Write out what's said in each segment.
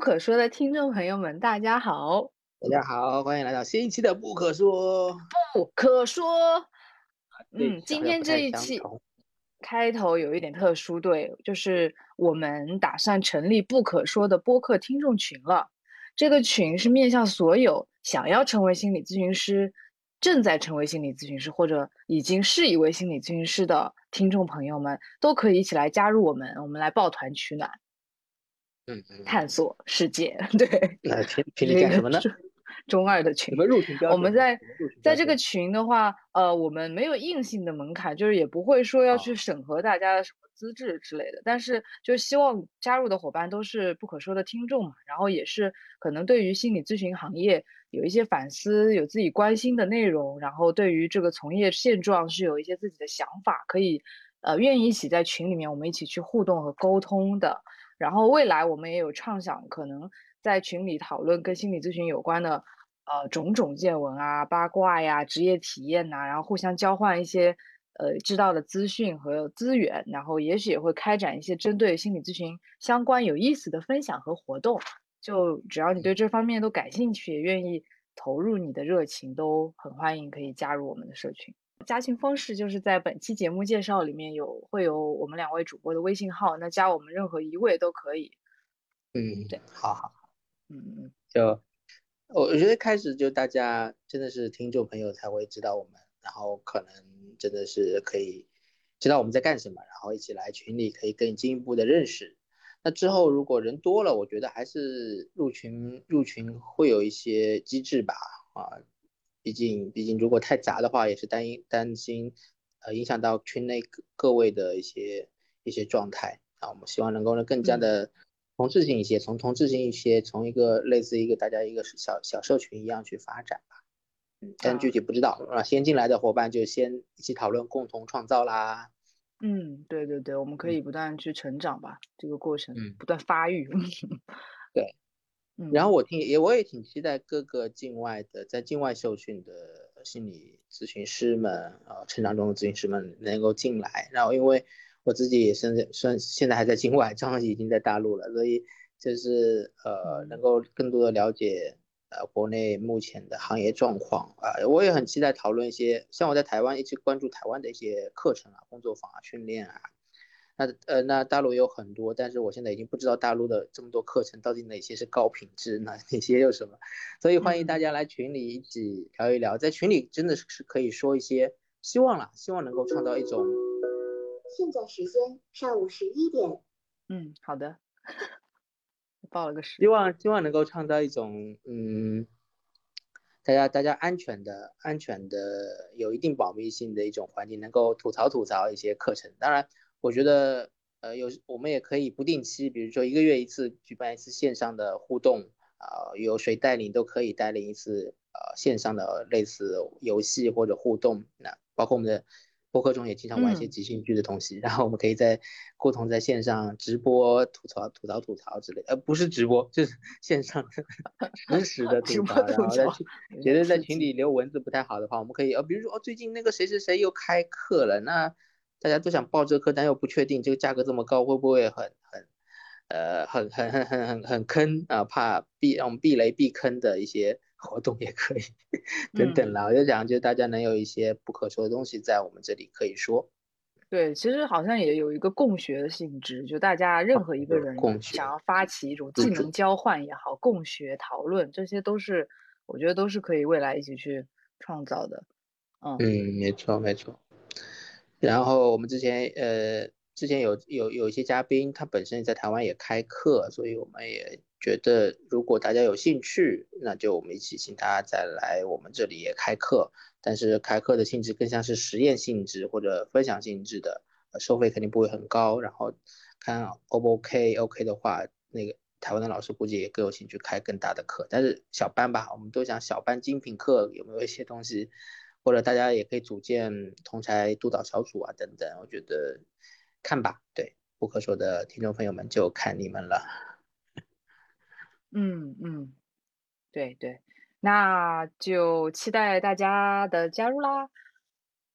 可说的听众朋友们，大家好，大家好，欢迎来到新一期的不可说。不可说。嗯，今天这一期开头有一点特殊，对，就是我们打算成立不可说的播客听众群了。这个群是面向所有想要成为心理咨询师、正在成为心理咨询师或者已经是一位心理咨询师的听众朋友们，都可以一起来加入我们，我们来抱团取暖，嗯嗯，探索世界。对，那群群里干什么呢？中二的群？我们在在这个群的话，呃，我们没有硬性的门槛，就是也不会说要去哦审核大家的什么资质之类的。但是，就希望加入的伙伴都是不可说的听众嘛，然后也是可能对于心理咨询行业有一些反思，有自己关心的内容，然后对于这个从业现状是有一些自己的想法，可以呃愿意一起在群里面我们一起去互动和沟通的。然后未来我们也有畅想，可能在群里讨论跟心理咨询有关的呃种种见闻啊、八卦呀、职业体验呐、然后互相交换一些呃知道的资讯和资源，然后也许也会开展一些针对心理咨询相关有意思的分享和活动。就只要你对这方面都感兴趣，也愿意投入你的热情，都很欢迎可以加入我们的社群。加群方式就是在本期节目介绍里面有会有我们两位主播的微信号，那加我们任何一位都可以。嗯，对，好好，嗯嗯就我我觉得开始就大家真的是听众朋友才会知道我们，然后可能真的是可以知道我们在干什么，然后一起来群里可以更进一步的认识。那之后如果人多了，我觉得还是入群入群会有一些机制吧，啊，毕竟毕竟如果太杂的话，也是担心担心呃影响到群内各各位的一些一些状态啊。我们希望能够呢更加嗯的同质性一些，从同质性一些，从一个类似一个大家一个小小社群一样去发展吧。嗯，但啊具体不知道啊，先进来的伙伴就先一起讨论，共同创造啦。嗯，对对对，我们可嗯以不断去成长吧，这个过程嗯不断发育。对，嗯，然后我听也我也挺期待各个境外的在境外受训的心理咨询师们啊、呃，成长中的咨询师们能够进来。然后因为我自己也现在算现在还在境外，张已经在大陆了，所以就是呃能嗯够更多的了解呃国内目前的行业状况啊、我也很期待讨论一些像我在台湾一直关注台湾的一些课程啊、工作坊啊、训练啊。那呃，那大陆也有很多，但是我现在已经不知道大陆的这么多课程到底哪些是高品质，哪哪些又什么，所以欢迎大嗯家来群里一起聊一聊，在群里真的是是可以说一些希望啦，希望能够创造一种现在时间上午十一点。嗯，好的，报了个时希。望希望能够创造一种嗯，大家大家安全的安全的有一定保密性的一种环境，能够吐槽吐槽一些课程。当然，我觉得呃有我们也可以不定期，比如说一个月一次举办一次线上的互动啊、由谁带领都可以带领一次呃线上的类似游戏或者互动。那包括我们的。播客中也经常玩一些嗯即兴剧的东西，然后我们可以在共同在线上直播吐槽、吐槽、吐槽之类的，呃，不是直播，就是 线上 实时的吐槽，然后在群觉得在群里留文字不太好的话，我们可以呃，比如说哦，最近那个谁谁谁又开课了，那大家都想报这个课，但又不确定这个价格这么高，会不会很很呃很很很很很很坑啊？怕避让我们避雷避坑的一些 活动也可以等等嗯啦。我就讲，就大家能有一些不可说的东西在我们这里可以说。对，其实好像也有一个共学的性质，就大家任何一个人想要发起一种技能交换也好，共学讨论，这些都是我觉得都是可以未来一起去创造的。嗯嗯，没错没错。然后我们之前呃之前有有有一些嘉宾，他本身在台湾也开课，所以我们也觉得如果大家有兴趣，那就我们一起请大家再来我们这里也开课。但是开课的性质更像是实验性质或者分享性质的，收费肯定不会很高。然后看 O 不 OK，OK 的话，那个台湾的老师估计也更有兴趣开更大的课。但是小班吧，我们都想小班精品课有没有一些东西，或者大家也可以组建同才督导小组啊等等。我觉得看吧，对不可说的听众朋友们就看你们了。嗯嗯，对对，那就期待大家的加入啦。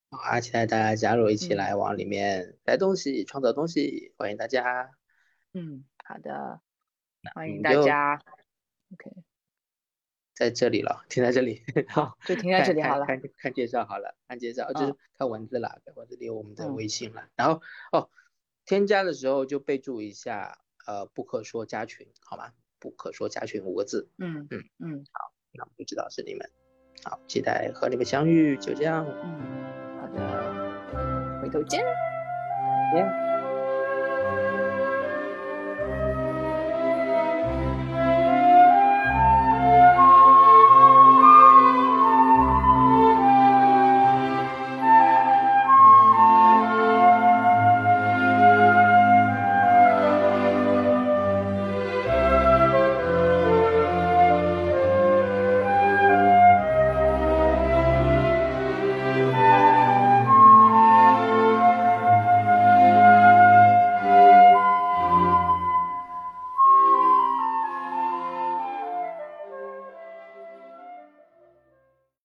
好啊，期待大家加入，一起嗯来往里面带东西、创造东西，欢迎大家。嗯，好的。欢迎大家。OK，在这里了，停在这里。好，就停在这里好了。看介绍好了，看介绍就是嗯看文字了，文字里有我们的嗯微信了。然后哦，添加的时候就备注一下，呃，不可说加群，好吗？不可说加群五个字，嗯嗯嗯好那我们就知道是你们。好，期待和你们相遇，就这样。嗯，好的，回头见。再见